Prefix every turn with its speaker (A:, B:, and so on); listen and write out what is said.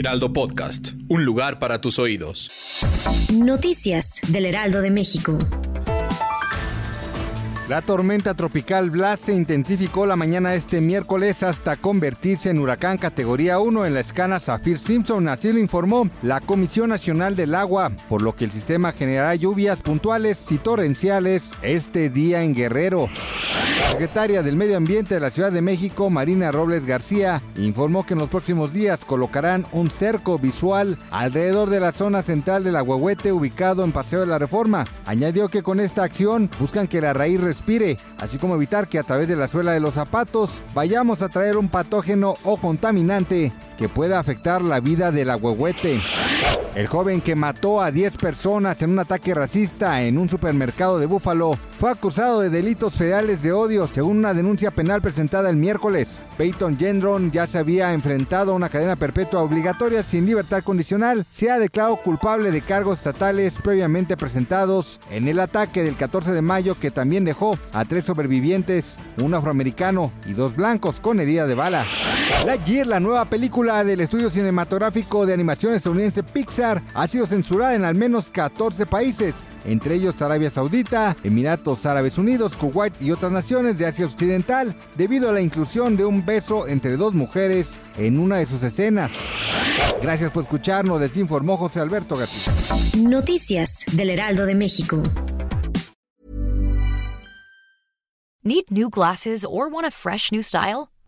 A: Heraldo Podcast, un lugar para tus oídos.
B: Noticias del Heraldo de México.
C: La tormenta tropical Blas se intensificó la mañana este miércoles hasta convertirse en huracán categoría 1 en la escala Saffir-Simpson, así lo informó la Comisión Nacional del Agua, por lo que el sistema generará lluvias puntuales y torrenciales este día en Guerrero. Secretaria del Medio Ambiente de la Ciudad de México, Marina Robles García, informó que en los próximos días colocarán un cerco visual alrededor de la zona central del Agüehuete ubicado en Paseo de la Reforma. Añadió que con esta acción buscan que la raíz respire, así como evitar que a través de la suela de los zapatos vayamos a traer un patógeno o contaminante que pueda afectar la vida del agüehuete. El joven que mató a 10 personas en un ataque racista en un supermercado de Búfalo fue acusado de delitos federales de odio según una denuncia penal presentada el miércoles. Peyton Gendron ya se había enfrentado a una cadena perpetua obligatoria sin libertad condicional. Se ha declarado culpable de cargos estatales previamente presentados en el ataque del 14 de mayo que también dejó a tres sobrevivientes, un afroamericano y dos blancos con herida de bala. Lightyear, la nueva película del estudio cinematográfico de animación estadounidense Pixar, ha sido censurada en al menos 14 países, entre ellos Arabia Saudita, Emiratos Árabes Unidos, Kuwait y otras naciones de Asia Occidental, debido a la inclusión de un beso entre dos mujeres en una de sus escenas. Gracias por escucharnos, les informó José Alberto Gatito.
B: Noticias del Heraldo de México.
D: Need new glasses or want a fresh new style?